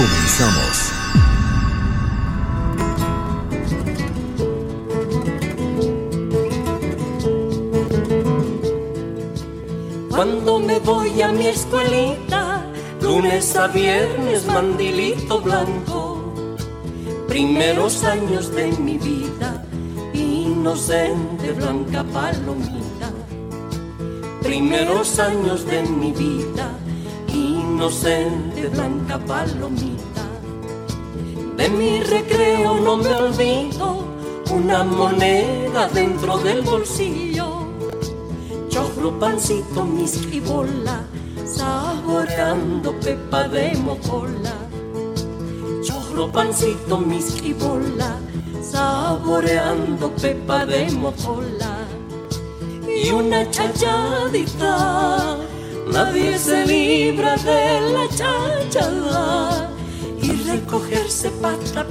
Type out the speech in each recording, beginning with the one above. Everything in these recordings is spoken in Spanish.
Comenzamos. Cuando me voy a mi escuelita lunes a viernes, mandilito blanco, primeros años de mi vida, inocente blanca palomita, primeros años de mi vida, inocente blanca palomita, de mi recreo no me olvido, una moneda dentro del bolsillo, chocro, pancito, mis saboreando pepa de mocola. Chorro, pancito, mis saboreando pepa de mocola. Y una chachadita, nadie se libra de la chachada. Y recogerse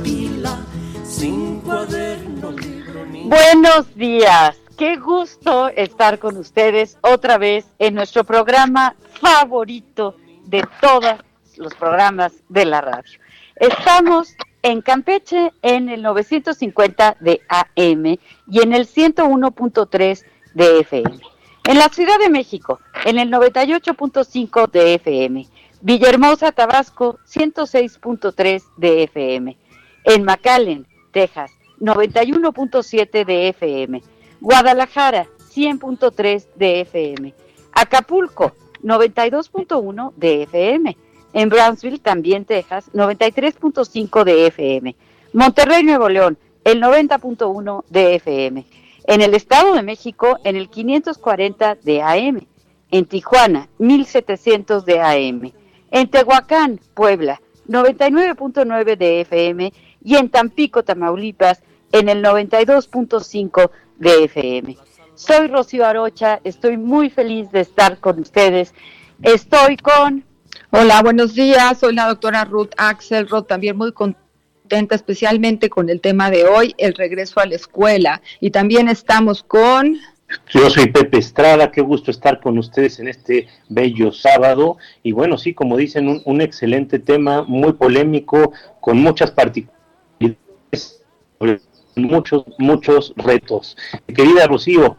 pila sin cuaderno, libro ni... Buenos días. Qué gusto estar con ustedes otra vez en nuestro programa favorito de todos los programas de la radio. Estamos en Campeche en el 950 de AM y en el 101.3 de FM. En la Ciudad de México, en el 98.5 de FM. Villahermosa, Tabasco, 106.3 de FM. En McAllen, Texas, 91.7 de FM. Guadalajara, 100.3 de FM. Acapulco, 92.1 de FM. En Brownsville, también Texas, 93.5 de FM. Monterrey, Nuevo León, el 90.1 de FM. En el Estado de México, en el 540 de AM. En Tijuana, 1700 de AM. En Tehuacán, Puebla, 99.9 de FM. Y en Tampico, Tamaulipas, en el 92.5 de FM. Soy Rocío Arocha, estoy muy feliz de estar con ustedes. Estoy con... Hola, buenos días, soy la doctora Ruth Axelrod, también muy contenta especialmente con el tema de hoy, el regreso a la escuela. Y también estamos con... Yo soy Pepe Estrada, qué gusto estar con ustedes en este bello sábado. Y bueno, sí, como dicen, un, un excelente tema, muy polémico, con muchas particularidades, muchos, muchos retos. Querida Rocío,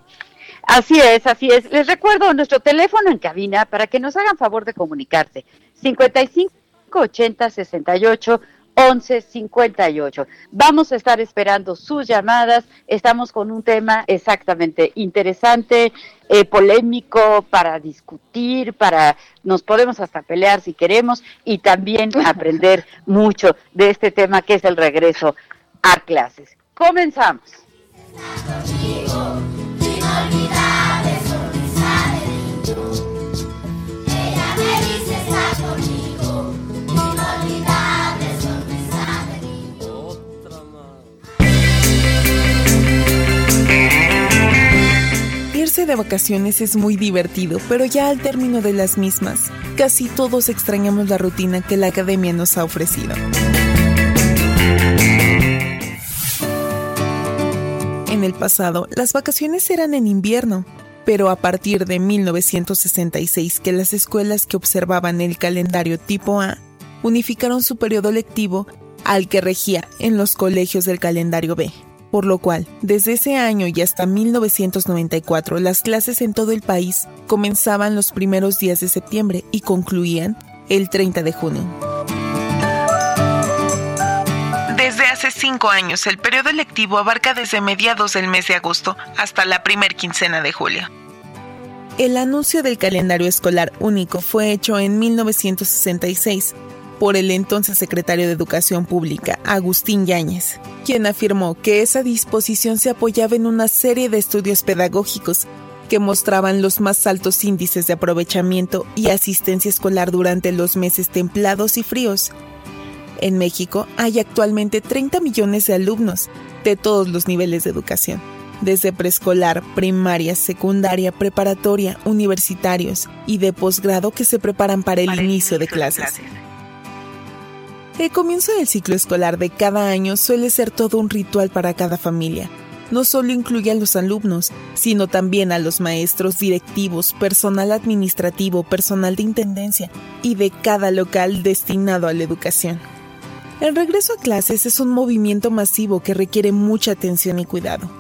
Así es, así es. Les recuerdo nuestro teléfono en cabina para que nos hagan favor de comunicarse. 55 80 68 11 58. Vamos a estar esperando sus llamadas. Estamos con un tema exactamente interesante, eh, polémico para discutir, para nos podemos hasta pelear si queremos y también aprender mucho de este tema que es el regreso a clases. Comenzamos. Irse de vacaciones es muy divertido, pero ya al término de las mismas, casi todos extrañamos la rutina que la academia nos ha ofrecido. En el pasado, las vacaciones eran en invierno, pero a partir de 1966 que las escuelas que observaban el calendario tipo A unificaron su periodo lectivo al que regía en los colegios del calendario B. por lo cual, desde ese año y hasta 1994, las clases en todo el país comenzaban los primeros días de septiembre y concluían el 30 de junio. Desde hace cinco años, el periodo electivo abarca desde mediados del mes de agosto hasta la primer quincena de julio. El anuncio del calendario escolar único fue hecho en 1966 por el entonces secretario de Educación Pública, Agustín Yáñez, quien afirmó que esa disposición se apoyaba en una serie de estudios pedagógicos que mostraban los más altos índices de aprovechamiento y asistencia escolar durante los meses templados y fríos. En México hay actualmente 30 millones de alumnos de todos los niveles de educación, desde preescolar, primaria, secundaria, preparatoria, universitarios y de posgrado que se preparan para el, inicio, de clases. El comienzo del ciclo escolar de cada año suele ser todo un ritual para cada familia. No solo incluye a los alumnos, sino también a los maestros, directivos, personal administrativo, personal de intendencia y de cada local destinado a la educación. El regreso a clases es un movimiento masivo que requiere mucha atención y cuidado.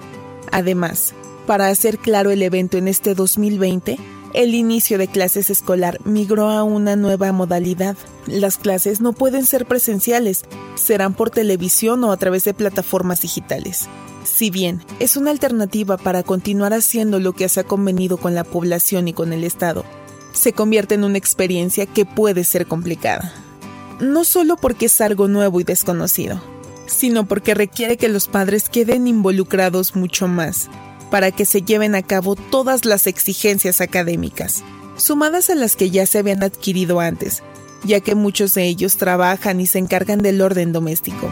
Además, para hacer claro el evento en este 2020, el inicio de clases escolar migró a una nueva modalidad. Las clases no pueden ser presenciales, serán por televisión o a través de plataformas digitales. Si bien es una alternativa para continuar haciendo lo que se ha convenido con la población y con el Estado, se convierte en una experiencia que puede ser complicada. No solo porque es algo nuevo y desconocido, sino porque requiere que los padres queden involucrados mucho más para que se lleven a cabo todas las exigencias académicas, sumadas a las que ya se habían adquirido antes, ya que muchos de ellos trabajan y se encargan del orden doméstico.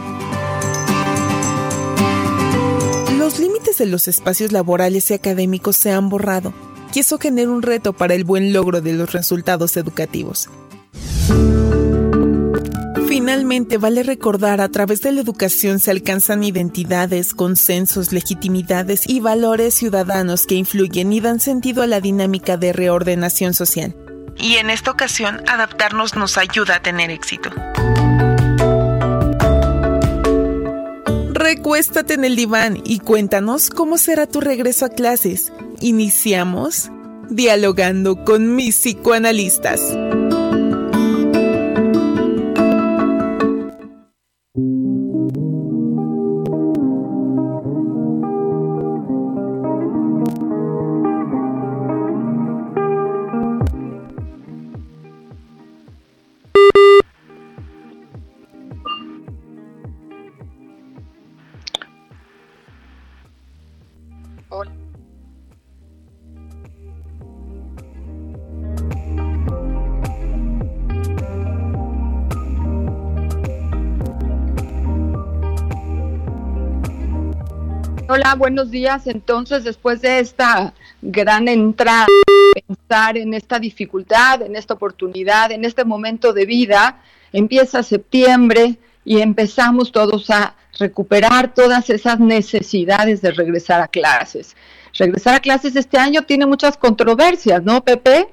Los límites de los espacios laborales y académicos se han borrado, y eso genera un reto para el buen logro de los resultados educativos. Finalmente, vale recordar, a través de la educación se alcanzan identidades, consensos, legitimidades y valores ciudadanos que influyen y dan sentido a la dinámica de reordenación social. Y en esta ocasión, adaptarnos nos ayuda a tener éxito. Recuéstate en el diván y cuéntanos cómo será tu regreso a clases. Iniciamos dialogando con mis psicoanalistas. Hola, buenos días. Entonces, después de esta gran entrada, pensar en esta dificultad, en esta oportunidad, en este momento de vida, empieza septiembre y empezamos todos a recuperar todas esas necesidades de regresar a clases. Regresar a clases este año tiene muchas controversias, ¿no, Pepe?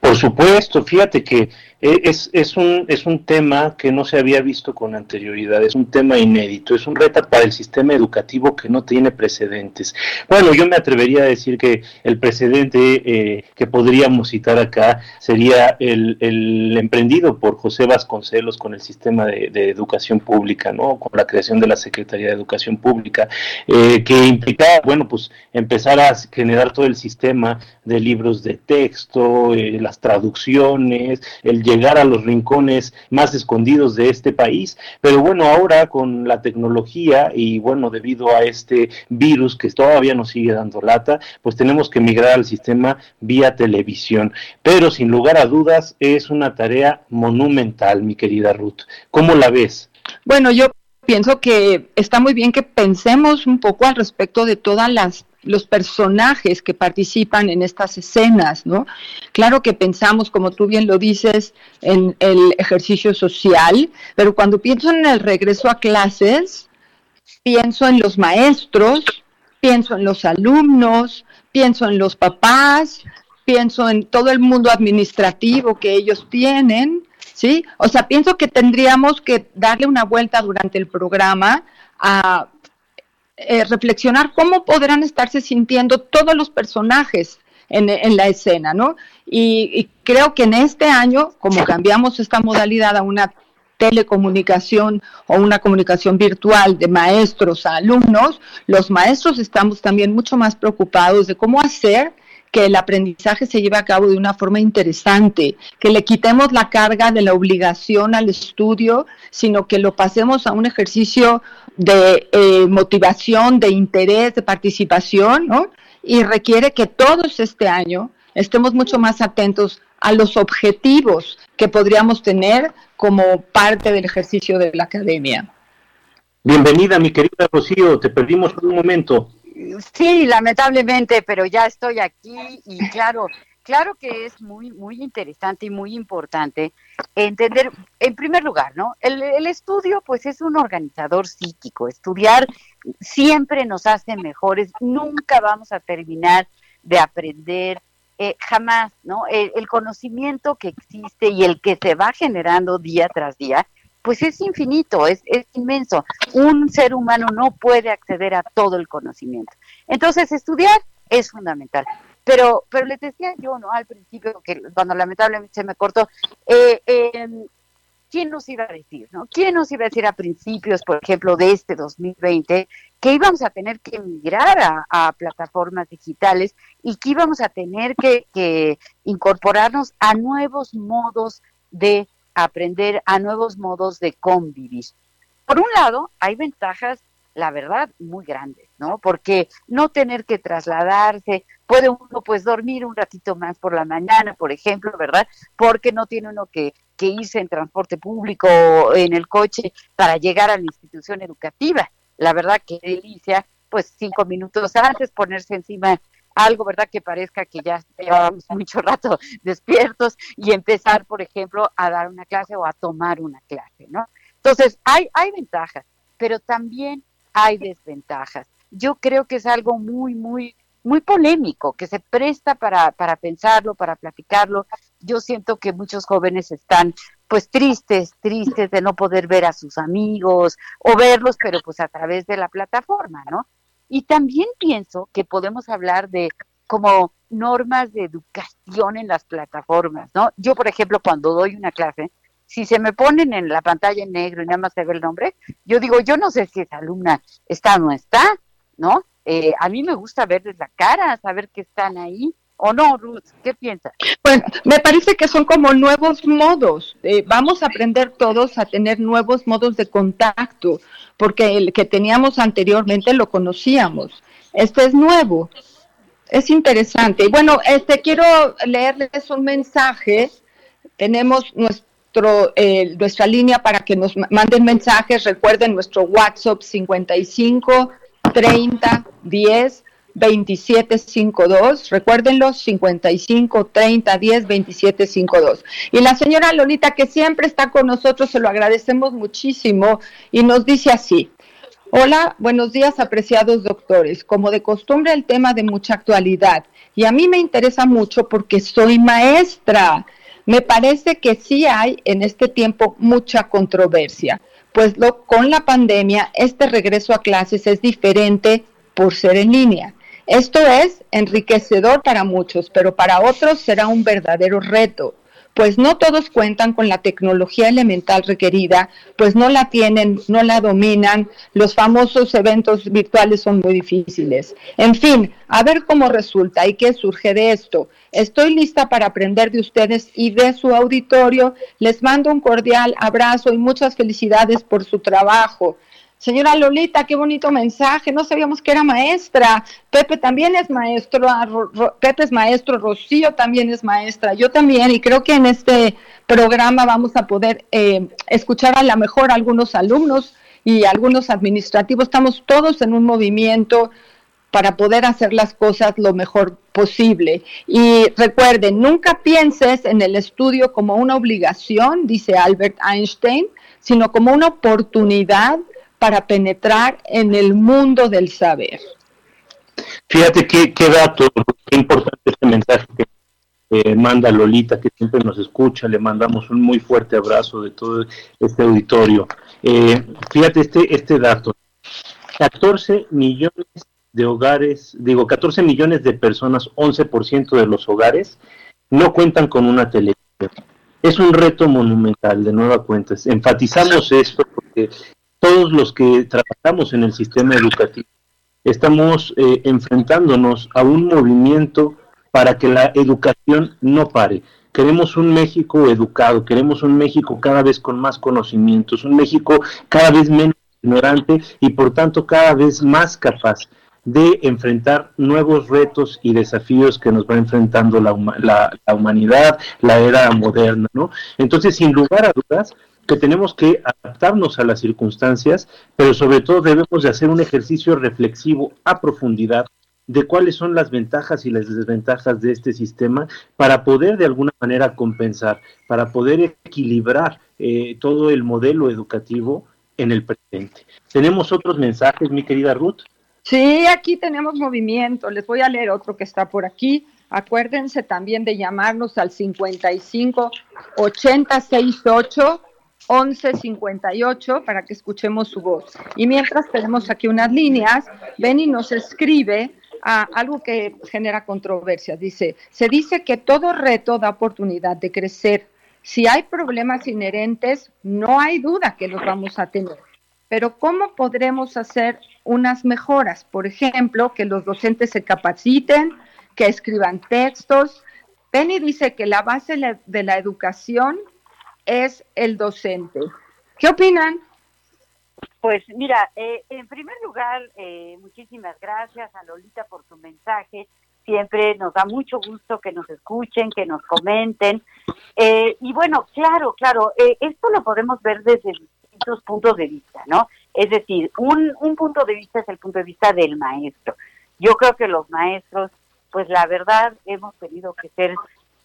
Por supuesto, fíjate que es, es, un, es un tema que no se había visto con anterioridad, es un tema inédito, es un reto para el sistema educativo que no tiene precedentes. Bueno, yo me atrevería a decir que el precedente eh, que podríamos citar acá sería el, el, emprendido por José Vasconcelos con el sistema de, educación pública, ¿no? Con la creación de la Secretaría de Educación Pública, eh, que implicaba, bueno, pues empezar a generar todo el sistema de libros de texto, las traducciones, el llegar a los rincones más escondidos de este país. Pero bueno, ahora con la tecnología y bueno, debido a este virus que todavía nos sigue dando lata, pues tenemos que migrar al sistema vía televisión. Pero sin lugar a dudas es una tarea monumental, mi querida Ruth. ¿Cómo la ves? Bueno, yo pienso que está muy bien que pensemos un poco al respecto de todas las los personajes que participan en estas escenas, ¿no? Claro que pensamos, como tú bien lo dices, en el ejercicio social, pero cuando pienso en el regreso a clases, pienso en los maestros, pienso en los alumnos, pienso en los papás, pienso en todo el mundo administrativo que ellos tienen, ¿sí? O sea, pienso que tendríamos que darle una vuelta durante el programa a eh, reflexionar cómo podrán estarse sintiendo todos los personajes en, la escena, ¿no? y, creo que en este año, como cambiamos esta modalidad a una telecomunicación o una comunicación virtual de maestros a alumnos, los maestros estamos también mucho más preocupados de cómo hacer que el aprendizaje se lleve a cabo de una forma interesante, que le quitemos la carga de la obligación al estudio, sino que lo pasemos a un ejercicio de eh, motivación, de interés, de participación, ¿no? Y requiere que todos este año estemos mucho más atentos a los objetivos que podríamos tener como parte del ejercicio de la academia. Bienvenida, mi querida Rocío, te perdimos por un momento. Sí, lamentablemente, pero ya estoy aquí y claro, claro que es muy, muy interesante y muy importante entender, en primer lugar, ¿no? El, el, estudio, pues, es un organizador psíquico. Estudiar siempre nos hace mejores. Nunca vamos a terminar de aprender. Eh, jamás, ¿no? el, conocimiento que existe y el que se va generando día tras día, pues es infinito, es, inmenso. Un ser humano no puede acceder a todo el conocimiento. Entonces, estudiar es fundamental. Pero, pero les decía yo, ¿no? Al principio, que cuando lamentablemente se me cortó, eh, em, ¿quién nos iba a decir, no? ¿Quién nos iba a decir a principios, por ejemplo, de este 2020, que íbamos a tener que migrar a, plataformas digitales y que íbamos a tener que incorporarnos a nuevos modos de aprender a nuevos modos de convivir. Por un lado, hay ventajas, la verdad, muy grandes, ¿no? Porque no tener que trasladarse, puede uno pues dormir un ratito más por la mañana, por ejemplo, ¿verdad? Porque no tiene uno que, que irse en transporte público o en el coche para llegar a la institución educativa. La verdad que delicia, pues cinco minutos antes ponerse encima algo, ¿verdad? Que parezca que ya llevábamos mucho rato despiertos y empezar, por ejemplo, a dar una clase o a tomar una clase, ¿no? Entonces, hay, hay ventajas, pero también hay desventajas. Yo creo que es algo muy, muy, muy polémico, que se presta para, para pensarlo, para platicarlo. Yo siento que muchos jóvenes están pues tristes, tristes de no poder ver a sus amigos o verlos, pero pues a través de la plataforma, ¿no? Y también pienso que podemos hablar de como normas de educación en las plataformas, ¿no? Yo, por ejemplo, cuando doy una clase, si se me ponen en la pantalla en negro y nada más se ve el nombre, yo digo, yo no sé si esa alumna está o no está, ¿no? Eh, a mí me gusta verles la cara, saber que están ahí. ¿O no, Ruth? ¿Qué piensas? Bueno, me parece que son como nuevos modos. Eh, vamos a aprender todos a tener nuevos modos de contacto, porque el que teníamos anteriormente lo conocíamos. Este es nuevo. Es interesante. Y bueno, este quiero leerles un mensaje. Tenemos nuestro eh, nuestra línea para que nos manden mensajes. Recuerden nuestro WhatsApp 55 30 10 2752. Recuérdenlo, 55 30 10 2752. Y la señora Lolita, que siempre está con nosotros, se lo agradecemos muchísimo y nos dice así. Hola, buenos días, apreciados doctores. Como de costumbre, el tema de mucha actualidad. Y a mí me interesa mucho porque soy maestra. Me parece que sí hay en este tiempo mucha controversia, pues lo, con la pandemia este regreso a clases es diferente por ser en línea. Esto es enriquecedor para muchos, pero para otros será un verdadero reto, pues no todos cuentan con la tecnología elemental requerida, pues no la tienen, no la dominan, los famosos eventos virtuales son muy difíciles. En fin, a ver cómo resulta y qué surge de esto. Estoy lista para aprender de ustedes y de su auditorio. Les mando un cordial abrazo y muchas felicidades por su trabajo. Señora Lolita, qué bonito mensaje. No sabíamos que era maestra. Pepe también es maestro. Ah, Pepe es maestro. Rocío también es maestra. Yo también. Y creo que en este programa vamos a poder eh, escuchar a la mejor a algunos alumnos y algunos administrativos. Estamos todos en un movimiento para poder hacer las cosas lo mejor posible. Y recuerden, nunca pienses en el estudio como una obligación, dice Albert Einstein, sino como una oportunidad para penetrar en el mundo del saber. Fíjate qué, dato, qué importante este mensaje que manda Lolita, que siempre nos escucha, le mandamos un muy fuerte abrazo de todo este auditorio. Eh, fíjate este, este dato, 14 millones de hogares, digo, 14 millones de personas, 11% de los hogares, no cuentan con una televisión. Es un reto monumental, de nueva cuenta. Enfatizamos esto porque todos los que trabajamos en el sistema educativo estamos eh, enfrentándonos a un movimiento para que la educación no pare. Queremos un México educado, queremos un México cada vez con más conocimientos, un México cada vez menos ignorante y por tanto cada vez más capaz de enfrentar nuevos retos y desafíos que nos va enfrentando la, la, humanidad, la era moderna, ¿no? Entonces, sin lugar a dudas, que tenemos que adaptarnos a las circunstancias, pero sobre todo debemos de hacer un ejercicio reflexivo a profundidad de cuáles son las ventajas y las desventajas de este sistema para poder de alguna manera compensar, para poder equilibrar eh, todo el modelo educativo en el presente. ¿Tenemos otros mensajes, mi querida Ruth? Sí, aquí tenemos movimiento. Les voy a leer otro que está por aquí. Acuérdense también de llamarnos al 55 868 1158 para que escuchemos su voz. Y mientras tenemos aquí unas líneas, Benny nos escribe algo que genera controversia. Dice, se dice que todo reto da oportunidad de crecer. Si hay problemas inherentes, no hay duda que los vamos a tener. Pero ¿cómo podremos hacer unas mejoras? Por ejemplo, que los docentes se capaciten, que escriban textos. Penny dice que la base de la educación es el docente. ¿Qué opinan? Pues mira, eh, en primer lugar, eh, muchísimas gracias a Lolita por su mensaje. Siempre nos da mucho gusto que nos escuchen, que nos comenten. Eh, y bueno, claro, claro, esto lo podemos ver desde distintos puntos de vista, ¿no? Es decir, un, un punto de vista es el punto de vista del maestro. Yo creo que los maestros, pues la verdad, hemos tenido que ser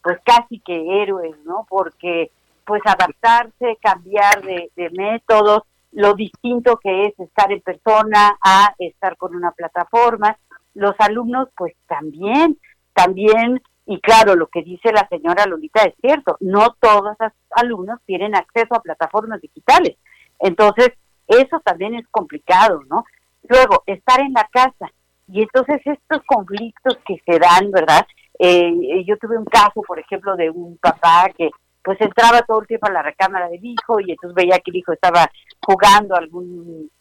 pues casi que héroes, ¿no? Porque pues adaptarse, cambiar de, métodos, lo distinto que es estar en persona a estar con una plataforma. Los alumnos, pues también, también, y claro, lo que dice la señora Lolita es cierto, no todos los alumnos tienen acceso a plataformas digitales. Entonces, eso también es complicado, ¿no? Luego, estar en la casa. Y entonces estos conflictos que se dan, ¿verdad? Eh, yo tuve un caso, por ejemplo, de un papá que pues entraba todo el tiempo a la recámara del hijo y entonces veía que el hijo estaba jugando algún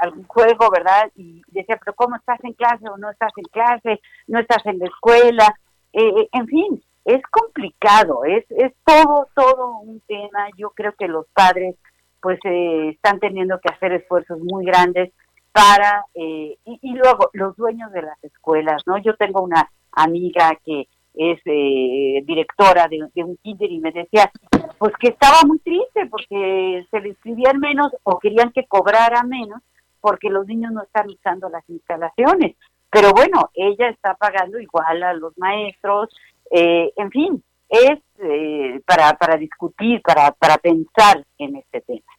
algún juego, ¿verdad? Y decía, pero ¿cómo estás en clase o no estás en clase? ¿No estás en la escuela? Eh, eh, en fin, es complicado, es, es todo, todo un tema. Yo creo que los padres pues eh, están teniendo que hacer esfuerzos muy grandes para, y, y luego los dueños de las escuelas, ¿no? Yo tengo una amiga que es eh, directora de, un kinder y me decía pues que estaba muy triste porque se le escribían menos o querían que cobrara menos porque los niños no están usando las instalaciones. Pero bueno, ella está pagando igual a los maestros, eh, en fin, es eh, para, para discutir, para, para pensar en este tema.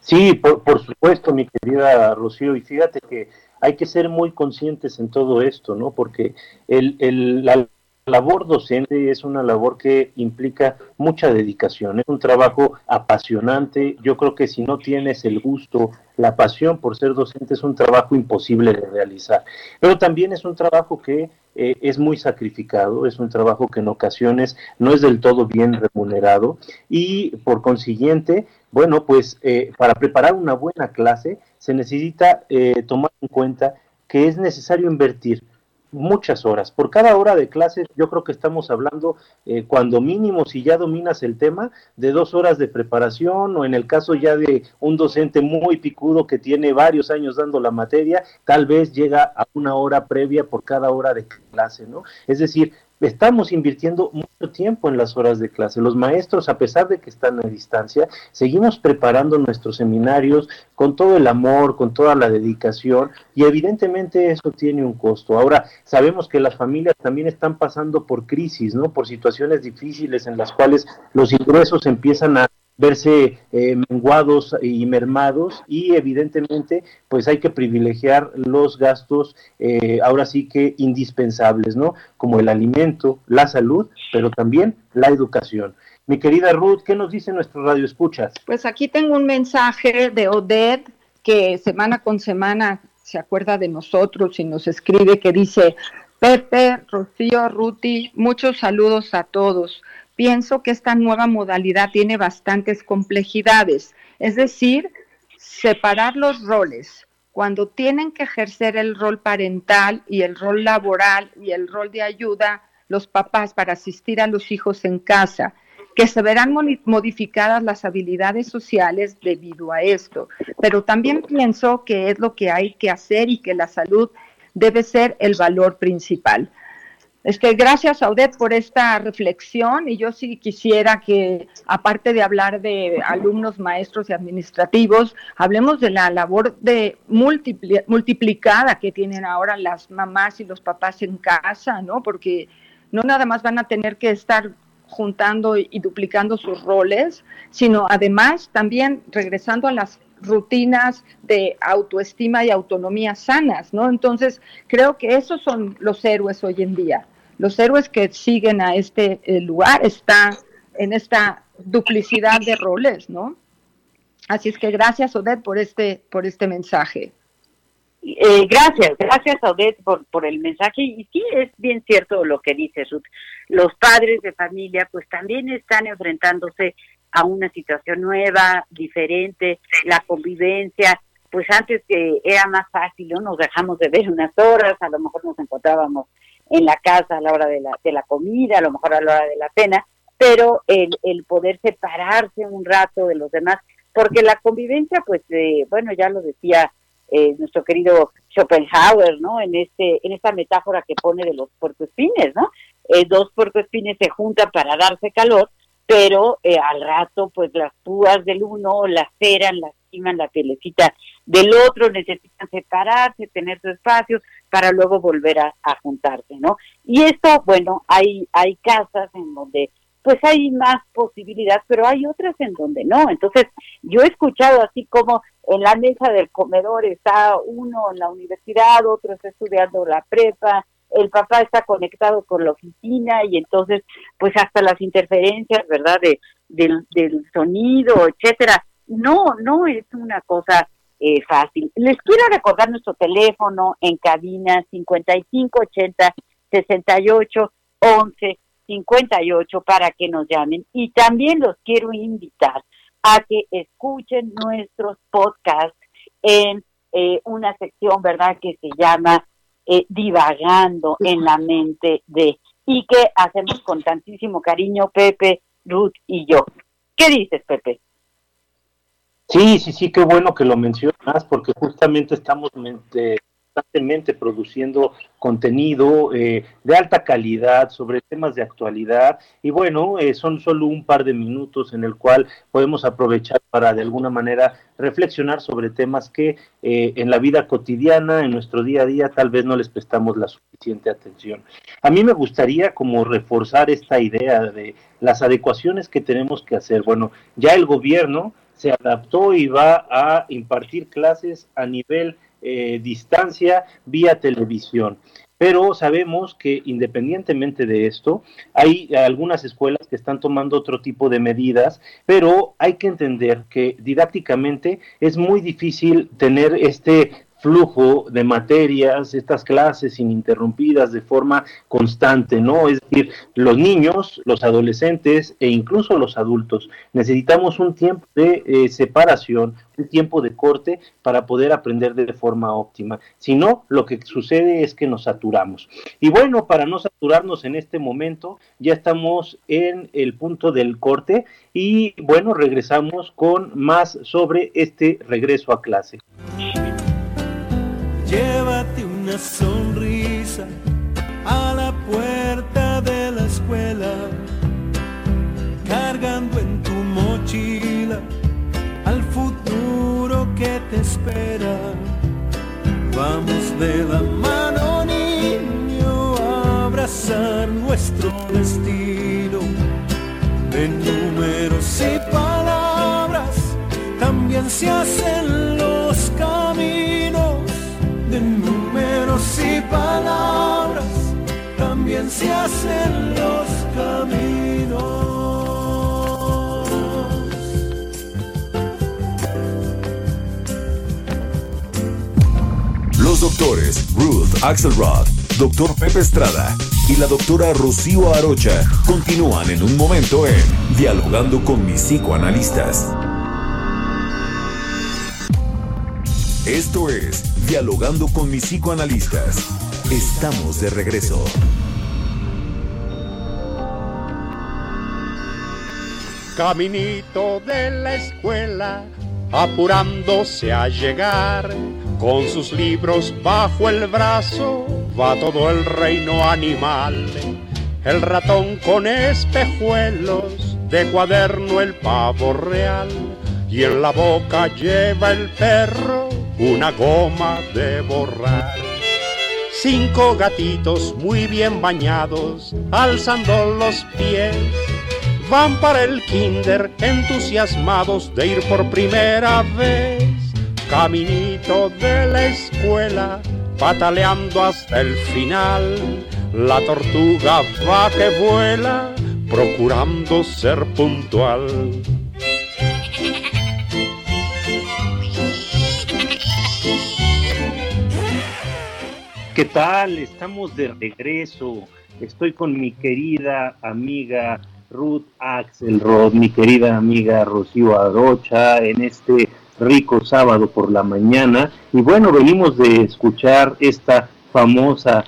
Sí, por, por supuesto, mi querida Rocío, y fíjate que hay que ser muy conscientes en todo esto, ¿no? Porque el, la labor docente es una labor que implica mucha dedicación, es un trabajo apasionante. Yo creo que si no tienes el gusto, la pasión por ser docente, es un trabajo imposible de realizar. Pero también es un trabajo que eh, es muy sacrificado, es un trabajo que en ocasiones no es del todo bien remunerado y por consiguiente, bueno, pues eh, para preparar una buena clase se necesita eh, tomar en cuenta que es necesario invertir muchas horas. Por cada hora de clase, yo creo que estamos hablando, eh, cuando mínimo, si ya dominas el tema, de dos horas de preparación o en el caso ya de un docente muy picudo que tiene varios años dando la materia, tal vez llega a una hora previa por cada hora de clase, ¿no? Es decir, estamos invirtiendo mucho tiempo en las horas de clase. Los maestros, a pesar de que están a distancia, seguimos preparando nuestros seminarios con todo el amor, con toda la dedicación y evidentemente eso tiene un costo. Ahora, sabemos que las familias también están pasando por crisis, ¿no? Por situaciones difíciles en las cuales los ingresos empiezan a verse eh, menguados y mermados y evidentemente pues hay que privilegiar los gastos eh, ahora sí que indispensables, ¿no? Como el alimento, la salud, pero también la educación. Mi querida Ruth, ¿qué nos dice nuestro radio escuchas? Pues aquí tengo un mensaje de Odette que semana con semana se acuerda de nosotros y nos escribe que dice, Pepe, Rocío, Ruti, muchos saludos a todos pienso que esta nueva modalidad tiene bastantes complejidades, es decir, separar los roles. Cuando tienen que ejercer el rol parental y el rol laboral y el rol de ayuda, los papás para asistir a los hijos en casa, que se verán modificadas las habilidades sociales debido a esto. Pero también pienso que es lo que hay que hacer y que la salud debe ser el valor principal. Este, gracias, Odette, por esta reflexión y yo sí quisiera que, aparte de hablar de alumnos, maestros y administrativos, hablemos de la labor de multiplicada que tienen ahora las mamás y los papás en casa, ¿no? Porque no nada más van a tener que estar juntando y duplicando sus roles, sino además también regresando a las rutinas de autoestima y autonomía sanas, ¿no? Entonces, creo que esos son los héroes hoy en día. Los héroes que siguen a este eh, lugar están en esta duplicidad de roles, ¿no? Así es que gracias, Odette, por este, por este mensaje. Eh, gracias, gracias Odette por, por el mensaje y sí es bien cierto lo que dice Ruth. Los padres de familia pues también están enfrentándose a una situación nueva, diferente, la convivencia, pues antes que era más fácil, ¿no? nos dejamos de ver unas horas, a lo mejor nos encontrábamos en la casa a la hora de la, de la comida, a lo mejor a la hora de la cena, pero el, el poder separarse un rato de los demás, porque la convivencia, pues, eh, bueno, ya lo decía eh, nuestro querido Schopenhauer, ¿no? En este, en esta metáfora que pone de los puercoespines, ¿no? Eh, dos puercoespines se juntan para darse calor, pero eh, al rato pues las púas del uno laceran, lastiman la pielecita del otro, necesitan separarse, tener su espacio para luego volver a, juntarse, ¿no? Y esto, bueno, hay, hay casas en donde pues hay más posibilidad, pero hay otras en donde no. Entonces, yo he escuchado así como en la mesa del comedor está uno en la universidad, otro está estudiando la prepa, el papá está conectado con la oficina y entonces pues hasta las interferencias, ¿verdad? De, del, del sonido, etcétera. No, no es una cosa eh, fácil. Les quiero recordar nuestro teléfono en cabina 5580 68 11 58 para que nos llamen y también los quiero invitar a que escuchen nuestros podcasts en eh, una sección, ¿verdad?, que se llama eh, divagando en la mente de, y que hacemos con tantísimo cariño Pepe, Ruth y yo. ¿Qué dices, Pepe? Sí, sí, sí, qué bueno que lo mencionas, porque justamente estamos mente, constantemente produciendo contenido eh, de alta calidad sobre temas de actualidad y bueno, eh, son solo un par de minutos en el cual podemos aprovechar para de alguna manera reflexionar sobre temas que eh, en la vida cotidiana, en nuestro día a día, tal vez no les prestamos la suficiente atención. A mí me gustaría como reforzar esta idea de las adecuaciones que tenemos que hacer. Bueno, ya el gobierno se adaptó y va a impartir clases a nivel eh, distancia vía televisión. Pero sabemos que independientemente de esto, hay algunas escuelas que están tomando otro tipo de medidas, pero hay que entender que didácticamente es muy difícil tener este flujo de materias, estas clases ininterrumpidas de forma constante, ¿no? Es decir, los niños, los adolescentes e incluso los adultos necesitamos un tiempo de eh, separación, un tiempo de corte para poder aprender de forma óptima. Si no, lo que sucede es que nos saturamos. Y bueno, para no saturarnos en este momento, ya estamos en el punto del corte y bueno, regresamos con más sobre este regreso a clase. Llévate una sonrisa a la puerta de la escuela, cargando en tu mochila al futuro que te espera. Vamos de la mano, niño, a abrazar nuestro destino de números y palabras se hacen palabras, también se hacen los caminos. Los doctores Ruth Axelrod, doctor Pepe Estrada y la doctora Rocío Arocha continúan en un momento en Dialogando con mis psicoanalistas. Esto es Dialogando con mis psicoanalistas. Estamos de regreso. Caminito de la escuela, apurándose a llegar, con sus libros bajo el brazo, va todo el reino animal. El ratón con espejuelos, de cuaderno el pavo real, y en la boca lleva el perro una goma de borrar. Cinco gatitos muy bien bañados, alzando los pies, van para el kinder entusiasmados de ir por primera vez. Caminito de la escuela, pataleando hasta el final. La tortuga va que vuela, procurando ser puntual. ¿Qué tal? Estamos de regreso. Estoy con mi querida amiga Ruth Axelrod, mi querida amiga Rocío Arocha, en este rico sábado por la mañana. Y bueno, venimos de escuchar esta famosa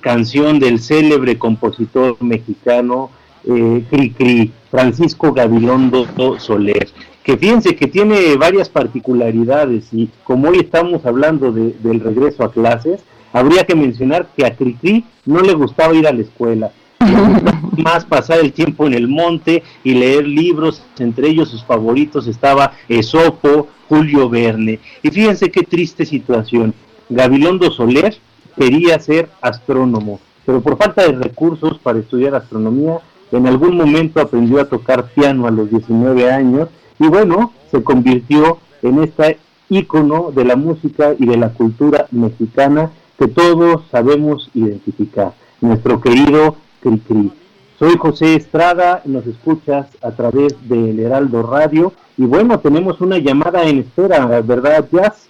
canción del célebre compositor mexicano eh, Cri Francisco Gabilondo Soler que fíjense que tiene varias particularidades y como hoy estamos hablando del regreso a clases, habría que mencionar que a Cricri no le gustaba ir a la escuela, más pasar el tiempo en el monte y leer libros, entre ellos sus favoritos estaba Esopo, Julio Verne. Y fíjense qué triste situación. Gabilondo Soler quería ser astrónomo, pero por falta de recursos para estudiar astronomía, en algún momento aprendió a tocar piano a los 19 años y bueno, se convirtió en este ícono de la música y de la cultura mexicana que todos sabemos identificar, nuestro querido Cricri. Soy José Estrada, nos escuchas a través del Heraldo Radio y bueno, tenemos una llamada en espera, ¿verdad, Jazz?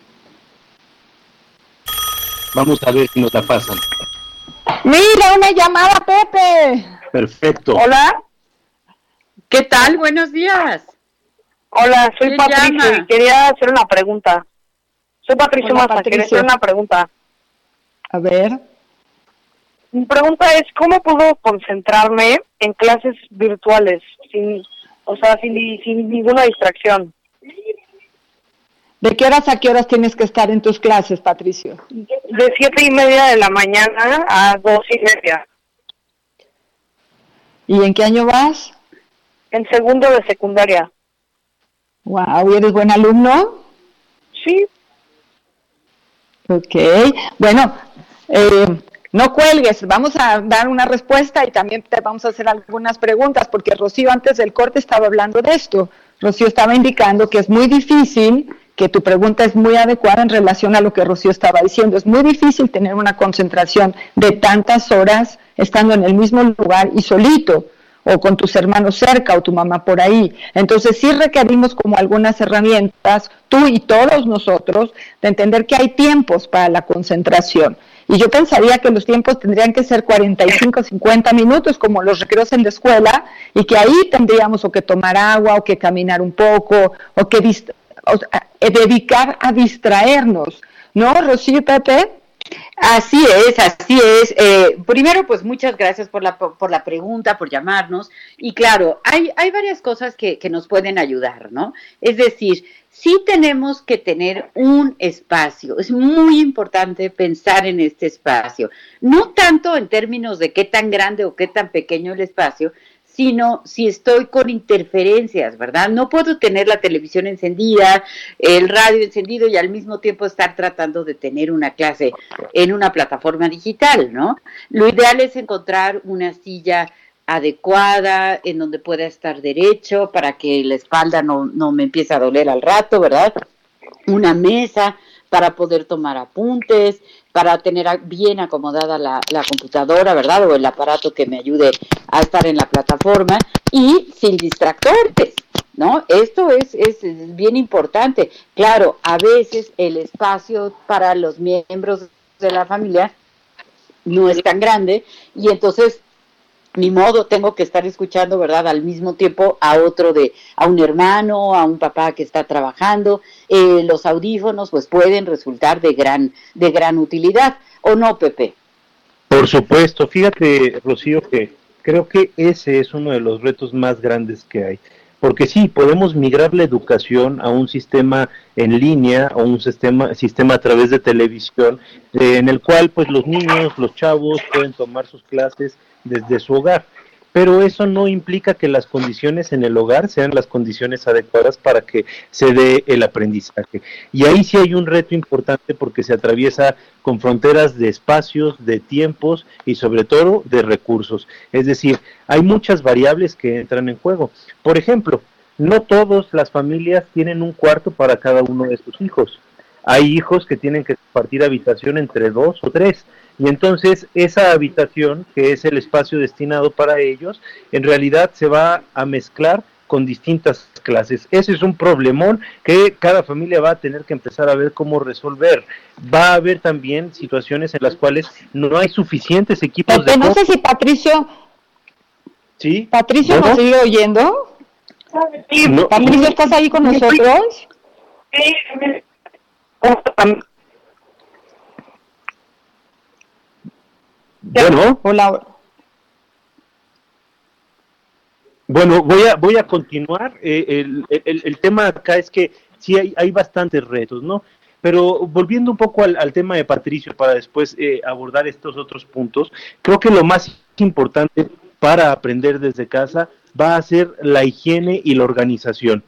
Vamos a ver si nos la pasan. Mira, una llamada, Pepe. Perfecto. Hola. ¿Qué tal? Buenos días. Hola, soy Patricio y quería hacer una pregunta. Soy Patricio Massa, quería hacer una pregunta. A ver. Mi pregunta es, ¿cómo puedo concentrarme en clases virtuales sin, o sea, sin, sin ninguna distracción? ¿De qué horas a qué horas tienes que estar en tus clases, Patricio? De siete y media de la mañana a dos y media. ¿Y en qué año vas? En segundo de secundaria. Wow, ¿eres buen alumno? Sí. Ok, bueno, eh, no cuelgues, vamos a dar una respuesta y también te vamos a hacer algunas preguntas, porque Rocío antes del corte estaba hablando de esto. Rocío estaba indicando que es muy difícil, que tu pregunta es muy adecuada en relación a lo que Rocío estaba diciendo. Es muy difícil tener una concentración de tantas horas estando en el mismo lugar y solito o con tus hermanos cerca o tu mamá por ahí. Entonces sí requerimos como algunas herramientas, tú y todos nosotros, de entender que hay tiempos para la concentración. Y yo pensaría que los tiempos tendrían que ser 45, 50 minutos como los recreos en la escuela y que ahí tendríamos o que tomar agua o que caminar un poco o que eh, dedicar a distraernos. ¿No, Rocío Pepe? Así es, así es. Eh, primero, pues muchas gracias por la, por la pregunta, por llamarnos. Y claro, hay, hay varias cosas que, que nos pueden ayudar, ¿no? Es decir, sí tenemos que tener un espacio. Es muy importante pensar en este espacio. No tanto en términos de qué tan grande o qué tan pequeño el espacio, sino si estoy con interferencias, ¿verdad? No puedo tener la televisión encendida, el radio encendido y al mismo tiempo estar tratando de tener una clase en una plataforma digital, ¿no? Lo ideal es encontrar una silla adecuada, en donde pueda estar derecho para que la espalda no, no me empiece a doler al rato, ¿verdad? una mesa para poder tomar apuntes, para tener bien acomodada la, computadora, ¿verdad? O el aparato que me ayude a estar en la plataforma y sin distractores, ¿no? Esto es, es, bien importante. Claro, a veces el espacio para los miembros de la familia no es tan grande y entonces mi modo, tengo que estar escuchando, ¿verdad? Al mismo tiempo a otro de, a un hermano, a un papá que está trabajando. Eh, los audífonos, pues pueden resultar de gran, de gran utilidad, ¿o no, Pepe? Por supuesto, fíjate, Rocío, que creo que ese es uno de los retos más grandes que hay. Porque sí, podemos migrar la educación a un sistema en línea, o un sistema, sistema a través de televisión, eh, en el cual pues los niños, los chavos pueden tomar sus clases desde su hogar. Pero eso no implica que las condiciones en el hogar sean las condiciones adecuadas para que se dé el aprendizaje. Y ahí sí hay un reto importante porque se atraviesa con fronteras de espacios, de tiempos y sobre todo de recursos. Es decir, hay muchas variables que entran en juego. Por ejemplo, no todas las familias tienen un cuarto para cada uno de sus hijos. Hay hijos que tienen que compartir habitación entre dos o tres y entonces esa habitación, que es el espacio destinado para ellos, en realidad se va a mezclar con distintas clases. Ese es un problemón que cada familia va a tener que empezar a ver cómo resolver. Va a haber también situaciones en las cuales no hay suficientes equipos de... No sé si Patricio... ¿Sí? ¿Patricio nos sigue oyendo? Patricio, ¿estás ahí con nosotros? Sí. Bueno. Hola. Bueno, voy a, voy a continuar. Eh, el, el, tema acá es que sí hay, hay bastantes retos, ¿no? Pero volviendo un poco al, tema de Patricio para después eh, abordar estos otros puntos, creo que lo más importante para aprender desde casa va a ser la higiene y la organización.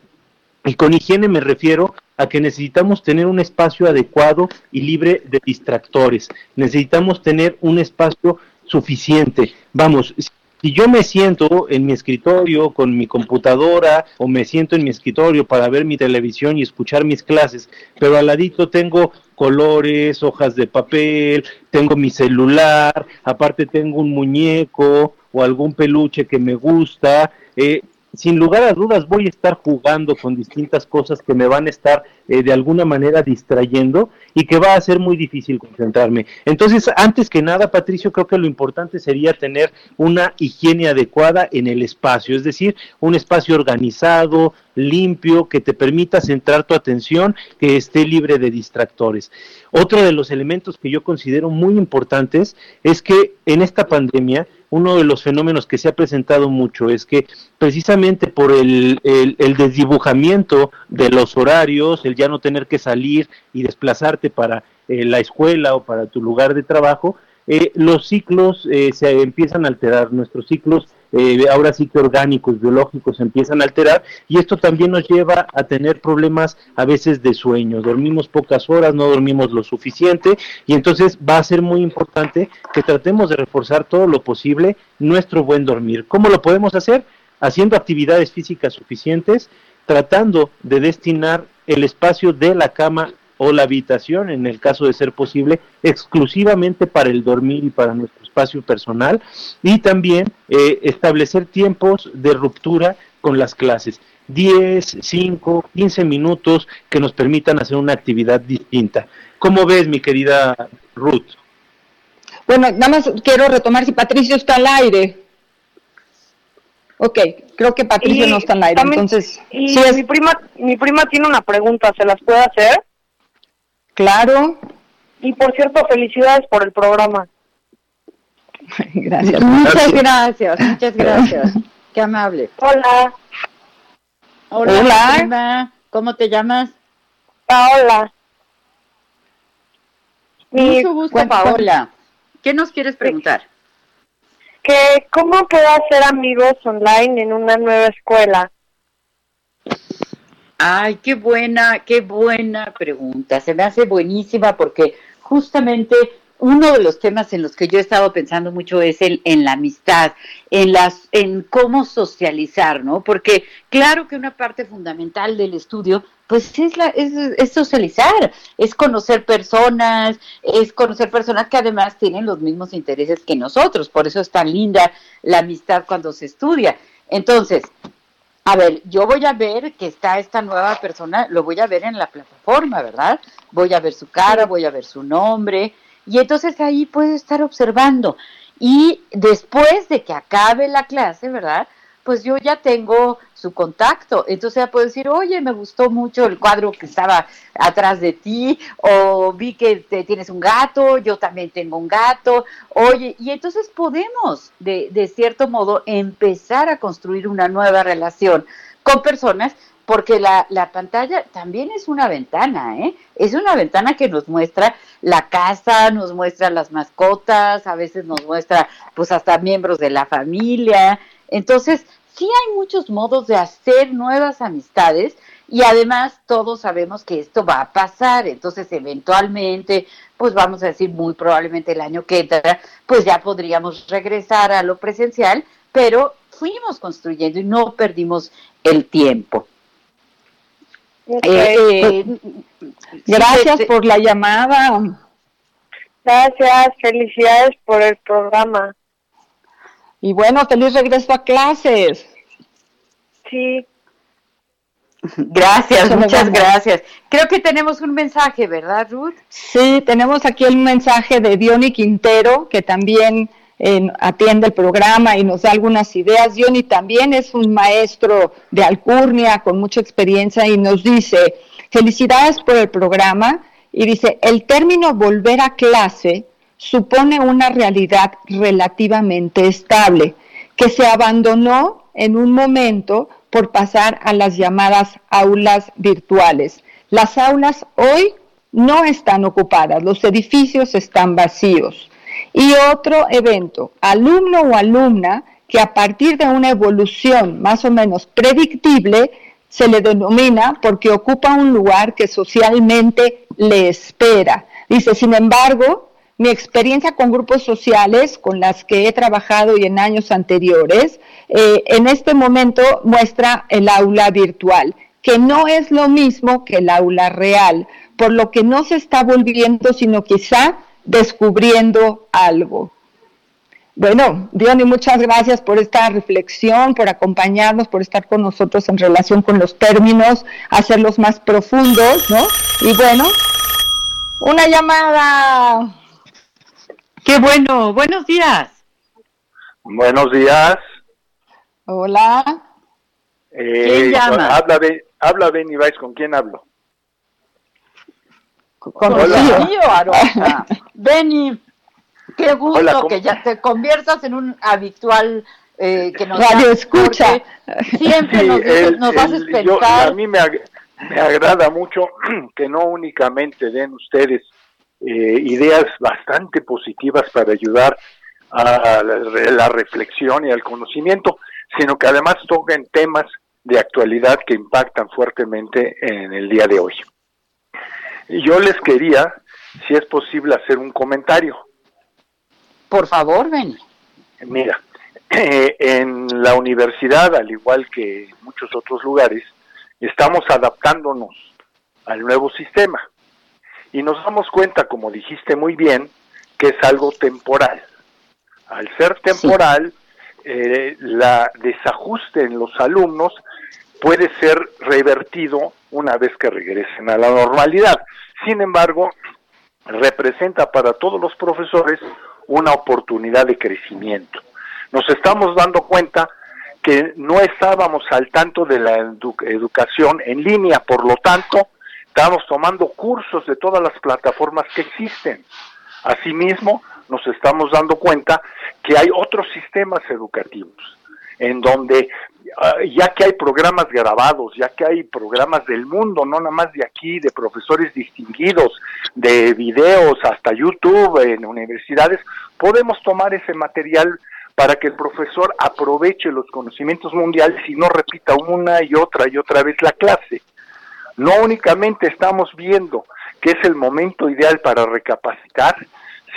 Y con higiene me refiero a que necesitamos tener un espacio adecuado y libre de distractores. Necesitamos tener un espacio suficiente. Vamos, si yo me siento en mi escritorio con mi computadora o me siento en mi escritorio para ver mi televisión y escuchar mis clases, pero al ladito tengo colores, hojas de papel, tengo mi celular, aparte tengo un muñeco o algún peluche que me gusta, eh, sin lugar a dudas voy a estar jugando con distintas cosas que me van a estar eh, de alguna manera distrayendo y que va a ser muy difícil concentrarme. Entonces, antes que nada, Patricio, creo que lo importante sería tener una higiene adecuada en el espacio, es decir, un espacio organizado, limpio, que te permita centrar tu atención, que esté libre de distractores. Otro de los elementos que yo considero muy importantes es que en esta pandemia, uno de los fenómenos que se ha presentado mucho es que precisamente por el, el, desdibujamiento de los horarios, el ya no tener que salir y desplazarte para eh, la escuela o para tu lugar de trabajo, eh, los ciclos eh, se empiezan a alterar, nuestros ciclos eh, ahora sí que orgánicos, biológicos se empiezan a alterar y esto también nos lleva a tener problemas a veces de sueño, dormimos pocas horas, no dormimos lo suficiente y entonces va a ser muy importante que tratemos de reforzar todo lo posible nuestro buen dormir. ¿Cómo lo podemos hacer? Haciendo actividades físicas suficientes, tratando de destinar el espacio de la cama o la habitación, en el caso de ser posible, exclusivamente para el dormir y para nuestro espacio personal, y también eh, establecer tiempos de ruptura con las clases. 10, 5, 15 minutos que nos permitan hacer una actividad distinta. ¿Cómo ves, mi querida Ruth? Bueno, nada más quiero retomar si Patricio está al aire. Ok, creo que Patricio no está al aire, entonces... Y mi, prima, mi prima tiene una pregunta, ¿se las puede hacer? Claro. Y por cierto, felicidades por el programa. gracias. Muchas gracias, muchas gracias. Qué amable. Hola. Hola. ¿Cómo te llamas? Paola. Mucho gusto, Paola. ¿Qué nos quieres preguntar? Que cómo puedo hacer amigos online en una nueva escuela. Ay, qué buena, qué buena pregunta. Se me hace buenísima porque justamente uno de los temas en los que yo he estado pensando mucho es el, en la amistad, en las, en cómo socializar, ¿no? Porque claro que una parte fundamental del estudio pues es, la, es, es, socializar, es conocer personas, es conocer personas que además tienen los mismos intereses que nosotros, por eso es tan linda la amistad cuando se estudia. Entonces, a ver, yo voy a ver que está esta nueva persona, lo voy a ver en la plataforma, ¿verdad? Voy a ver su cara, voy a ver su nombre, y entonces ahí puedo estar observando. Y después de que acabe la clase, ¿verdad? Pues yo ya tengo su contacto. Entonces ya puedo decir, oye, me gustó mucho el cuadro que estaba atrás de ti, o vi que te tienes un gato, yo también tengo un gato, oye, y entonces podemos, de, de cierto modo, empezar a construir una nueva relación con personas porque la, la, pantalla también es una ventana, ¿eh? Es una ventana que nos muestra la casa, nos muestra las mascotas, a veces nos muestra pues hasta miembros de la familia. Entonces, sí hay muchos modos de hacer nuevas amistades y además todos sabemos que esto va a pasar, entonces eventualmente, pues vamos a decir muy probablemente el año que entra, pues ya podríamos regresar a lo presencial, pero fuimos construyendo y no perdimos el tiempo. Eh, gracias por la llamada. Gracias, felicidades por el programa. Y bueno, feliz regreso a clases. Sí. Gracias, muchas gracias. Creo que tenemos un mensaje, ¿verdad, Ruth? Sí, tenemos aquí el mensaje de Diony Quintero, que también atiende el programa y nos da algunas ideas. Diony también es un maestro de alcurnia con mucha experiencia y nos dice, felicidades por el programa. Y dice, el término volver a clase supone una realidad relativamente estable, que se abandonó en un momento por pasar a las llamadas aulas virtuales. Las aulas hoy no están ocupadas, los edificios están vacíos. Y otro evento, alumno o alumna que a partir de una evolución más o menos predictible se le denomina porque ocupa un lugar que socialmente le espera. Dice, sin embargo, mi experiencia con grupos sociales con las que he trabajado y en años anteriores, eh, en este momento muestra el aula virtual, que no es lo mismo que el aula real, por lo que no se está volviendo, sino quizá descubriendo algo. Bueno, Diony, muchas gracias por esta reflexión, por acompañarnos, por estar con nosotros en relación con los términos, hacerlos más profundos, ¿no? Y bueno, una llamada. Qué bueno, buenos días. Buenos días. Hola. Eh, ¿Quién llama? Habla, habla Benny Weiss, ¿con quién hablo? Con Rocío Arosa. Benny, qué gusto que ya te conviertas en un habitual eh, que nos Radio escucha. Siempre nos, nos haces pensar. a mí me, me agrada mucho que no únicamente den ustedes eh, ideas bastante positivas para ayudar a la, reflexión y al conocimiento, sino que además toquen temas de actualidad que impactan fuertemente en el día de hoy. Yo les quería, si es posible, hacer un comentario. Por favor, ven. Mira, en la universidad, al igual que en muchos otros lugares, estamos adaptándonos al nuevo sistema y nos damos cuenta, como dijiste muy bien, que es algo temporal. Al ser temporal, eh, la desajuste en los alumnos puede ser revertido una vez que regresen a la normalidad. Sin embargo, representa para todos los profesores una oportunidad de crecimiento. Nos estamos dando cuenta que no estábamos al tanto de la educación en línea, por lo tanto, Estamos tomando cursos de todas las plataformas que existen. Asimismo, nos estamos dando cuenta que hay otros sistemas educativos en donde ah, ya que hay programas grabados, ya que hay programas del mundo, no nada más de aquí, de profesores distinguidos, de videos hasta YouTube en universidades, podemos tomar ese material para que el profesor aproveche los conocimientos mundiales y no repita una y otra y otra vez la clase. No únicamente estamos viendo que es el momento ideal para recapacitar,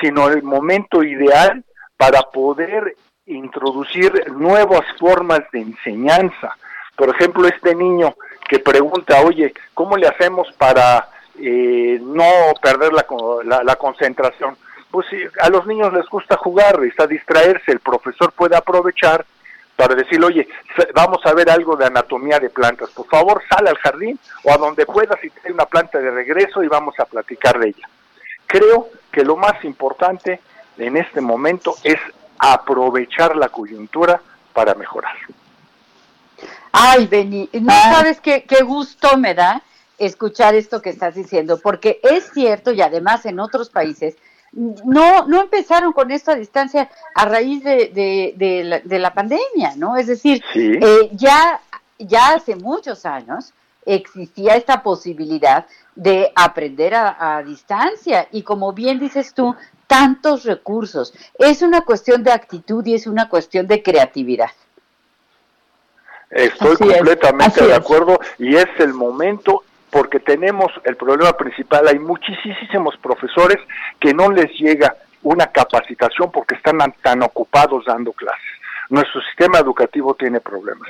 sino el momento ideal para poder introducir nuevas formas de enseñanza, Por ejemplo, este niño que pregunta, oye, ¿cómo le hacemos para eh, no perder la, la, concentración? Pues a los niños les gusta jugar, está distraerse, el profesor puede aprovechar para decir, oye, vamos a ver algo de anatomía de plantas, por favor sal al jardín o a donde puedas y trae una planta de regreso y vamos a platicar de ella. Creo que lo más importante en este momento es aprovechar la coyuntura para mejorar. Ay, Beni, no ah. sabes qué, qué gusto me da escuchar esto que estás diciendo, porque es cierto y además en otros países no, no empezaron con esta distancia a raíz de, de, la, pandemia, ¿no? Es decir, eh, ya, ya hace muchos años existía esta posibilidad de aprender a, a, distancia y como bien dices tú, tantos recursos. Es una cuestión de actitud y es una cuestión de creatividad. Estoy completamente de acuerdo y es el momento porque tenemos el problema principal, hay muchísimos profesores que no les llega una capacitación porque están tan ocupados dando clases. Nuestro sistema educativo tiene problemas.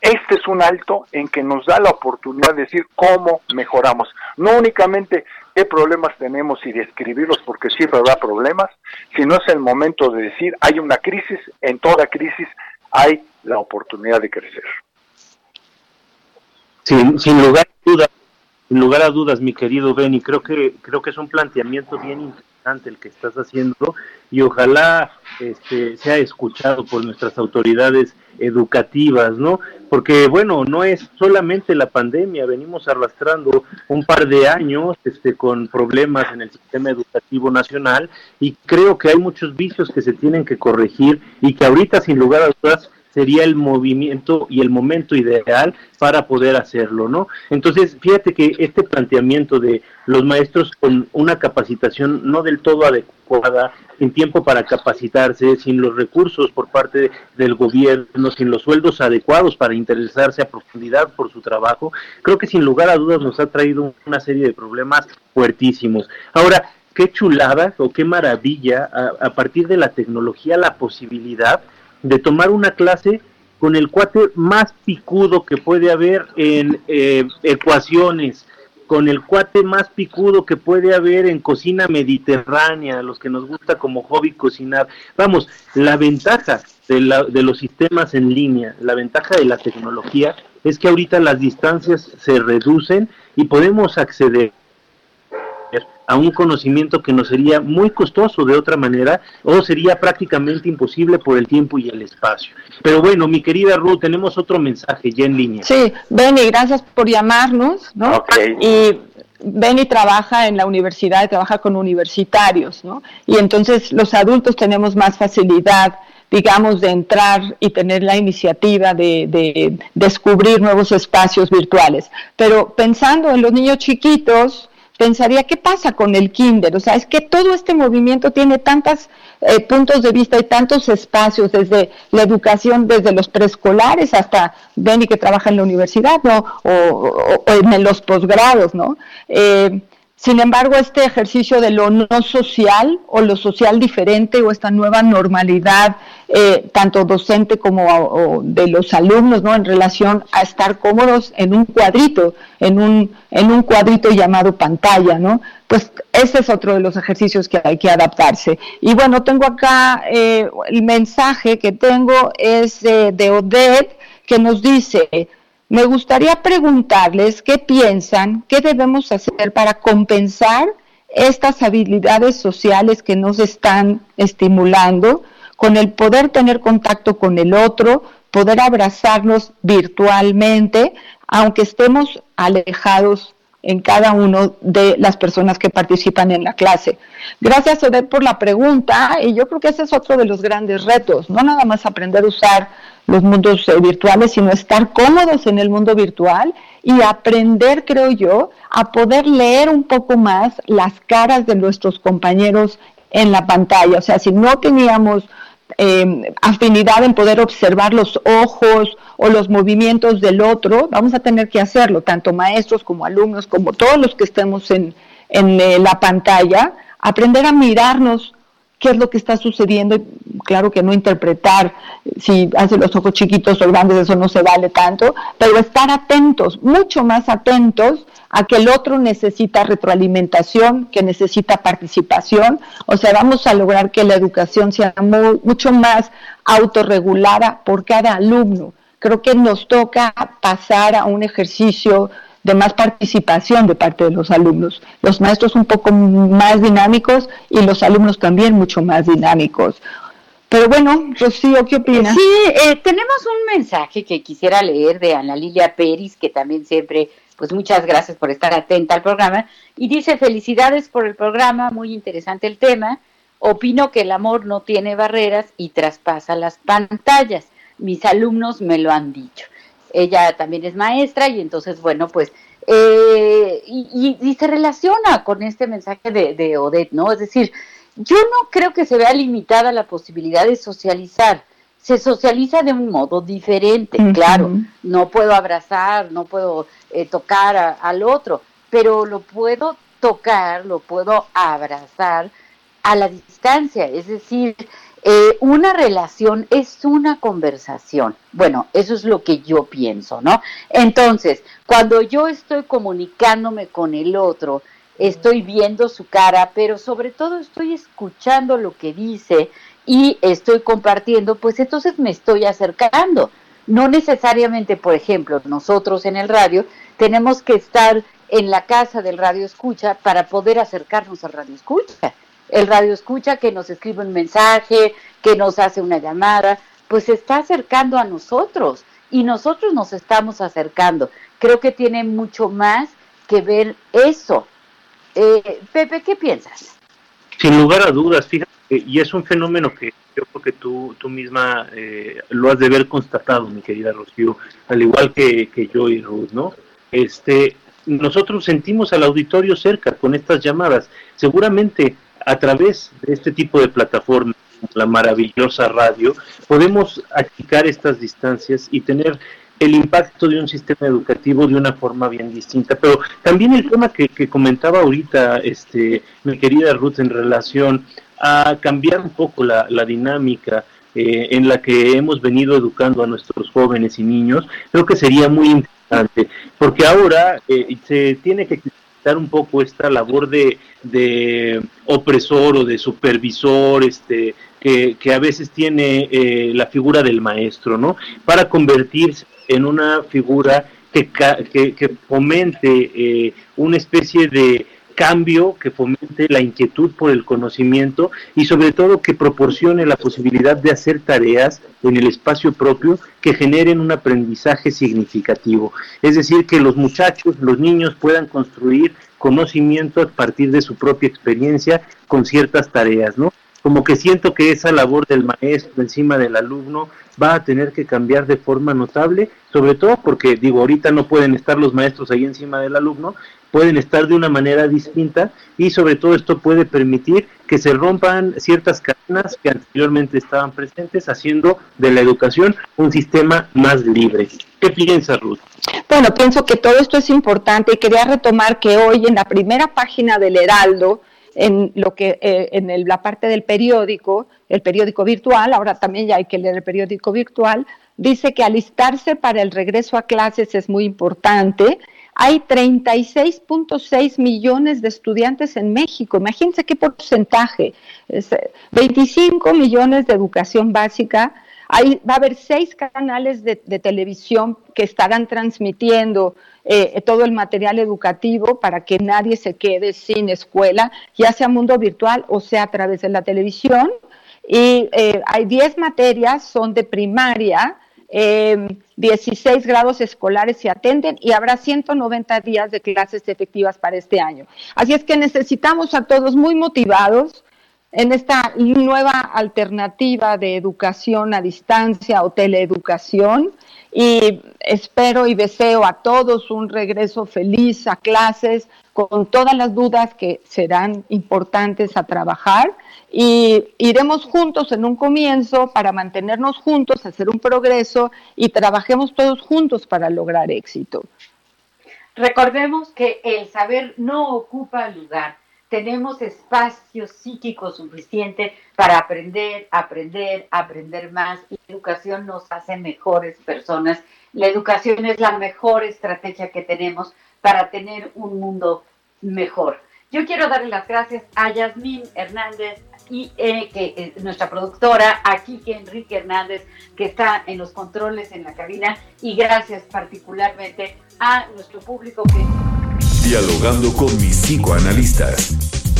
Este es un alto en que nos da la oportunidad de decir cómo mejoramos. No únicamente qué problemas tenemos y describirlos porque siempre habrá problemas, sino es el momento de decir hay una crisis, en toda crisis hay la oportunidad de crecer. Sin, sin lugar a dudas, sin lugar a dudas, mi querido Benny, creo que creo que es un planteamiento bien interesante el que estás haciendo y ojalá este, sea escuchado por nuestras autoridades educativas, ¿no? Porque bueno, no es solamente la pandemia, venimos arrastrando un par de años este, con problemas en el sistema educativo nacional y creo que hay muchos vicios que se tienen que corregir y que ahorita sin lugar a dudas sería el movimiento y el momento ideal para poder hacerlo, ¿no? Entonces, fíjate que este planteamiento de los maestros con una capacitación no del todo adecuada, sin tiempo para capacitarse, sin los recursos por parte del gobierno, sin los sueldos adecuados para interesarse a profundidad por su trabajo, creo que sin lugar a dudas nos ha traído una serie de problemas fuertísimos. Ahora, qué chulada o qué maravilla a, a partir de la tecnología la posibilidad de tomar una clase con el cuate más picudo que puede haber en eh, ecuaciones, con el cuate más picudo que puede haber en cocina mediterránea, los que nos gusta como hobby cocinar. Vamos, la ventaja de, la, de los sistemas en línea, la ventaja de la tecnología es que ahorita las distancias se reducen y podemos acceder a un conocimiento que nos sería muy costoso de otra manera o sería prácticamente imposible por el tiempo y el espacio. Pero bueno, mi querida Ruth, tenemos otro mensaje ya en línea. Sí, Benny, gracias por llamarnos, ¿no? Y Benny trabaja en la universidad y trabaja con universitarios, ¿no? Y entonces los adultos tenemos más facilidad digamos, de entrar y tener la iniciativa de, de, descubrir nuevos espacios virtuales. Pero pensando en los niños chiquitos, pensaría, ¿qué pasa con el kinder? O sea, es que todo este movimiento tiene tantos eh, puntos de vista y tantos espacios, desde la educación, desde los preescolares hasta Benny que trabaja en la universidad, ¿no? O, en los posgrados, ¿no? Eh, sin embargo, este ejercicio de lo no social o lo social diferente o esta nueva normalidad, eh, tanto docente como de los alumnos, ¿no? En relación a estar cómodos en un cuadrito, en un, en un cuadrito llamado pantalla, ¿no? Pues ese es otro de los ejercicios que hay que adaptarse. Y bueno, tengo acá eh, el mensaje que tengo es de Odette que nos dice, me gustaría preguntarles qué piensan, qué debemos hacer para compensar estas habilidades sociales que nos están estimulando, con el poder tener contacto con el otro, poder abrazarnos virtualmente, aunque estemos alejados en cada uno de las personas que participan en la clase. Gracias, Odette, por la pregunta, y yo creo que ese es otro de los grandes retos, no nada más aprender a usar los mundos eh, virtuales, sino estar cómodos en el mundo virtual y aprender, creo yo, a poder leer un poco más las caras de nuestros compañeros en la pantalla. O sea, si no teníamos em, afinidad en poder observar los ojos o los movimientos del otro, vamos a tener que hacerlo, tanto maestros como alumnos, como todos los que estemos en, en eh, la pantalla, aprender a mirarnos qué es lo que está sucediendo. Claro que no interpretar si hace los ojos chiquitos o grandes, eso no se vale tanto, pero estar atentos, mucho más atentos a que el otro necesita retroalimentación, que necesita participación. O sea, vamos a lograr que la educación sea mucho más autorregulada por cada alumno. Creo que nos toca pasar a un ejercicio de más participación de parte de los alumnos. Los maestros un poco más dinámicos y los alumnos también mucho más dinámicos. Pero bueno, Rocío, ¿qué opinas? Sí, eh, tenemos un mensaje que quisiera leer de Ana Lilia Peris, que también siempre, pues muchas gracias por estar atenta al programa, y dice, felicidades por el programa, muy interesante el tema, opino que el amor no tiene barreras y traspasa las pantallas, mis alumnos me lo han dicho ella también es maestra y entonces, bueno, pues, eh, y, se relaciona con este mensaje de, de Odette, ¿no? Es decir, yo no creo que se vea limitada la posibilidad de socializar. Se socializa de un modo diferente, claro. No puedo abrazar, no puedo eh, tocar al otro, pero lo puedo tocar, lo puedo abrazar a la distancia. Es decir, eh, una relación es una conversación. Bueno, eso es lo que yo pienso, ¿no? Entonces, cuando yo estoy comunicándome con el otro, estoy viendo su cara, pero sobre todo estoy escuchando lo que dice y estoy compartiendo, pues entonces me estoy acercando. No necesariamente, por ejemplo, nosotros en el radio tenemos que estar en la casa del radio escucha para poder acercarnos al radio escucha el radio escucha que nos escribe un mensaje, que nos hace una llamada, pues se está acercando a nosotros y nosotros nos estamos acercando. Creo que tiene mucho más que ver eso. Eh, Pepe, ¿qué piensas? Sin lugar a dudas, fíjate, y es un fenómeno que yo creo que tú, tú misma eh, lo has de ver constatado, mi querida Rocío, al igual que, que yo y Ruth, ¿no? Este, nosotros sentimos al auditorio cerca con estas llamadas. Seguramente a través de este tipo de plataformas, la maravillosa radio, podemos achicar estas distancias y tener el impacto de un sistema educativo de una forma bien distinta. Pero también el tema que, comentaba ahorita este, mi querida Ruth en relación a cambiar un poco la, dinámica eh, en la que hemos venido educando a nuestros jóvenes y niños, creo que sería muy interesante, porque ahora eh, se tiene que un poco esta labor de, de opresor o de supervisor, este, que, que a veces tiene eh, la figura del maestro, ¿no? Para convertirse en una figura que, que, que fomente eh, una especie de cambio que fomente la inquietud por el conocimiento y sobre todo que proporcione la posibilidad de hacer tareas en el espacio propio que generen un aprendizaje significativo. Es decir, que los muchachos, los niños puedan construir conocimiento a partir de su propia experiencia con ciertas tareas, ¿no? Como que siento que esa labor del maestro encima del alumno va a tener que cambiar de forma notable, sobre todo porque, digo, ahorita no pueden estar los maestros ahí encima del alumno, pueden estar de una manera distinta y sobre todo esto puede permitir que se rompan ciertas cadenas que anteriormente estaban presentes, haciendo de la educación un sistema más libre. ¿Qué piensas, Ruth? Bueno, pienso que todo esto es importante y quería retomar que hoy en la primera página del Heraldo, en lo que eh, en la parte del periódico, el periódico virtual, ahora también ya hay que leer el periódico virtual, dice que alistarse para el regreso a clases es muy importante hay 36.6 millones de estudiantes en México. Imagínense qué porcentaje. 25 eh, millones de educación básica. Hay, va a haber seis canales de, televisión que estarán transmitiendo eh, todo el material educativo para que nadie se quede sin escuela, ya sea mundo virtual o sea a través de la televisión. Y eh, hay 10 materias, son de primaria, 16 em, grados escolares se atenden y habrá 190 días de clases efectivas para este año. Así es que necesitamos a todos muy motivados en esta nueva alternativa de educación a distancia o teleeducación. Y espero y deseo a todos un regreso feliz a clases con todas las dudas que serán importantes a trabajar. Y iremos juntos en un comienzo para mantenernos juntos, hacer un progreso y trabajemos todos juntos para lograr éxito. Recordemos que el saber no ocupa lugar tenemos espacio psíquico suficiente para aprender, aprender, aprender más. La educación nos hace mejores personas. La educación es la mejor estrategia que tenemos para tener un mundo mejor. Yo quiero darle las gracias a Yasmín Hernández, y eh, nuestra productora, aquí que Enrique Hernández, que está en los controles en la cabina, y gracias particularmente a nuestro público que... Dialogando con mis psicoanalistas.